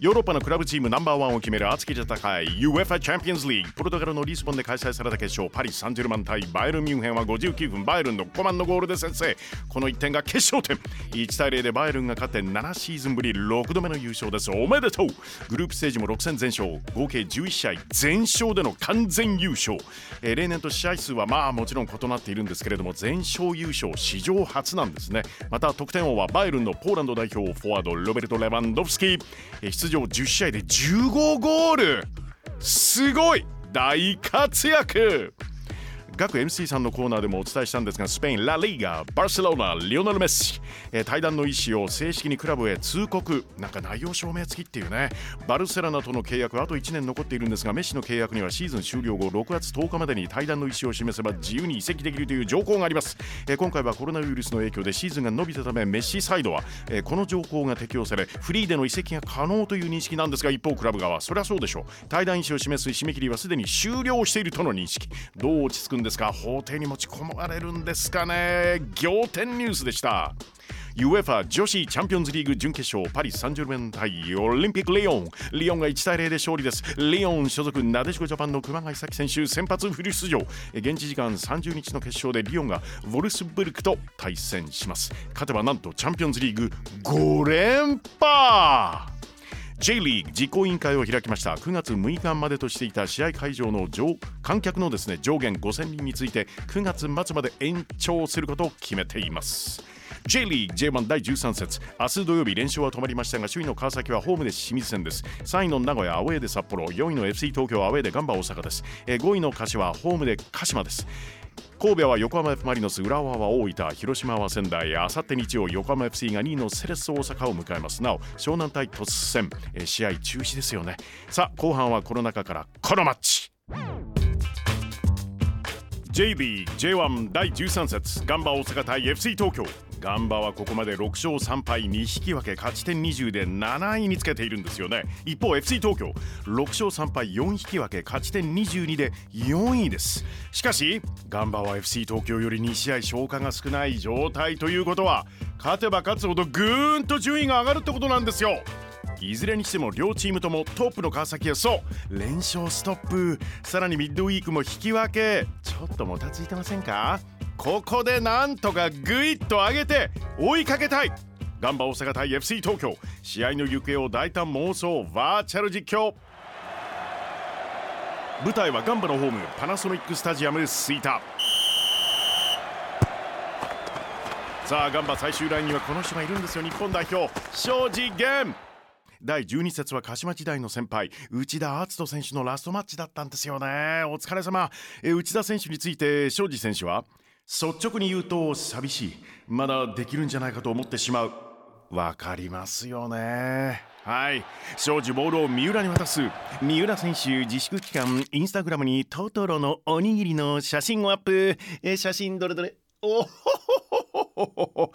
ヨーロッパのクラブチームナンバーワンを決める熱き戦い UEFA チャンピオンズリーグポルトガルのリスボンで開催された決勝パリ・サンジェルマン対バイルン・ミュンヘンは59分バイルンの5番のゴールで先制この1点が決勝点。1対0でバイルンが勝って7シーズンぶり6度目の優勝です。おめでとう。グループステージも6戦全勝。合計11試合全勝での完全優勝、えー、例年と試合数はまあもちろん異なっているんですけれども全勝優勝史上初なんですね。また得点王はバイルンのポーランド代表フォワードロベルト・レバンドフスキ。ー、えー、出場10試合で15ゴール。すごい。大活躍。各 MC さんのコーナーでもお伝えしたんですがスペインラ・リーガバルセロナリオナル・メッシ、えー、対談の意思を正式にクラブへ通告。なんか内容証明付きっていうね。バルセロナとの契約あと1年残っているんですがメッシの契約にはシーズン終了後6月10日までに対談の意思を示せば自由に移籍できるという条項があります、えー、今回はコロナウイルスの影響でシーズンが伸びたためメッシサイドは、えー、この条項が適用されフリーでの移籍が可能という認識なんですが一方クラブ側そりゃそうでしょう。対談意思を示す締め切りはすでに終了しているとの認識。どう落ち着くんですか法廷に持ち込まれるんですかね。仰天ニュースでした。UEFA 女子チャンピオンズリーグ準決勝パリ・サンジェルメン対オリンピック・リオン。リオンが1対0で勝利です。リオン所属なでしこジャパンの熊谷咲選手先発フル出場。現地時間30日の決勝でリオンがウォルスブルクと対戦します。勝てばなんとチャンピオンズリーグ5連覇! J リーグ実行委員会を開きました。9月6日までとしていた試合会場の上観客のですね上限5000人について9月末まで延長することを決めています。J リーグ J1 第13節。明日土曜日連勝は止まりましたが首位の川崎はホームで清水戦です。3位の名古屋アウェーで札幌4位の FC 東京アウェーでガンバ大阪です。5位の柏ホームで鹿島です。神戸は横浜 F・ マリノス浦和は大分広島は仙台あさって日曜横浜 FC が2位のセレッソ大阪を迎えます。なお湘南対突戦え試合中止ですよね。さあ後半はこの中からこのマッチ。JB J1 第13節ガンバ大阪対 FC 東京。ガンバはここまで6勝3敗2引き分け勝ち点20で7位につけているんですよね。一方 FC 東京。6勝3敗4引き分け勝ち点22で4位です。しかしガンバは FC 東京より2試合消化が少ない状態ということは勝てば勝つほどぐーんと順位が上がるってことなんですよ。いずれにしても両チームともトップの川崎はそう。連勝ストップ。さらにミッドウィークも引き分け。ちょっともたついてませんか？ここでなんとかグイッと上げて追いかけたいガンバ大阪対 FC 東京。試合の行方を大胆妄想バーチャル実況。舞台はガンバのホームパナソニックスタジアム吹田さあガンバ最終ラインにはこの人がいるんですよ。日本代表庄司源第12節は鹿島時代の先輩内田篤人選手のラストマッチだったんですよね。お疲れ様。え内田選手について庄司選手は率直に言うと寂しい。まだできるんじゃないかと思ってしまう。わかりますよね。はい。庄司ボールを三浦に渡す。三浦選手自粛期間インスタグラムにトトロのおにぎりの写真をアップ。え写真どれどれ。おほほほほ。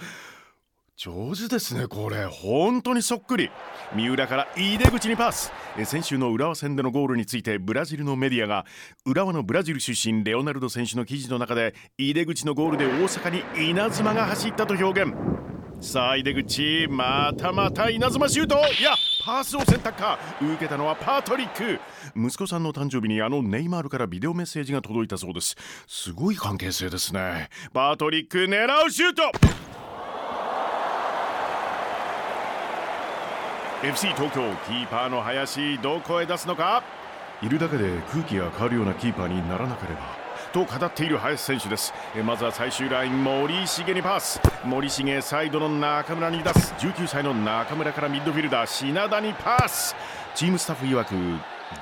上手ですねこれ。本当にそっくり。三浦から井出口にパス。先週の浦和戦でのゴールについてブラジルのメディアが浦和のブラジル出身レオナルド選手の記事の中で井出口のゴールで大阪に稲妻が走ったと表現。さあ井出口またまた稲妻シュート。いやパスを選択か。受けたのはパトリック。息子さんの誕生日にあのネイマールからビデオメッセージが届いたそうです。すごい関係性ですね。パトリック狙うシュート。FC 東京キーパーの林どこへ出すのか？いるだけで空気が変わるようなキーパーにならなければ。と語っている林選手です。まずは最終ライン森重にパス。森重サイドの中村に出す。19歳の中村からミッドフィルダー品田にパス。チームスタッフ曰く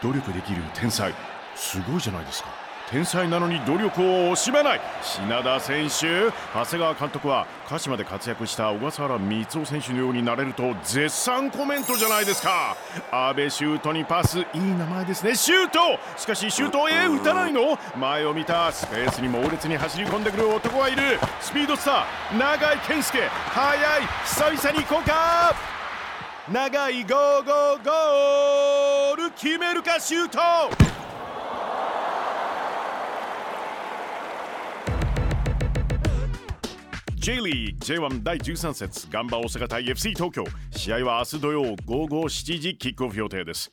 努力できる天才。すごいじゃないですか天才なのに努力を惜しめない品田選手。長谷川監督は鹿島で活躍した小笠原光雄選手のようになれると絶賛コメントじゃないですか。阿部シュートにパスいい名前ですね。シュートしかしシュートえ打たないの。前を見たスペースに猛烈に走り込んでくる男がいる。スピードスター永井健介。速い久々に行こうか。長いゴーゴーゴール。決めるかシュート。J リーグ J1 第13節ガンバ大阪対 FC 東京。試合は明日土曜午後7時キックオフ予定です。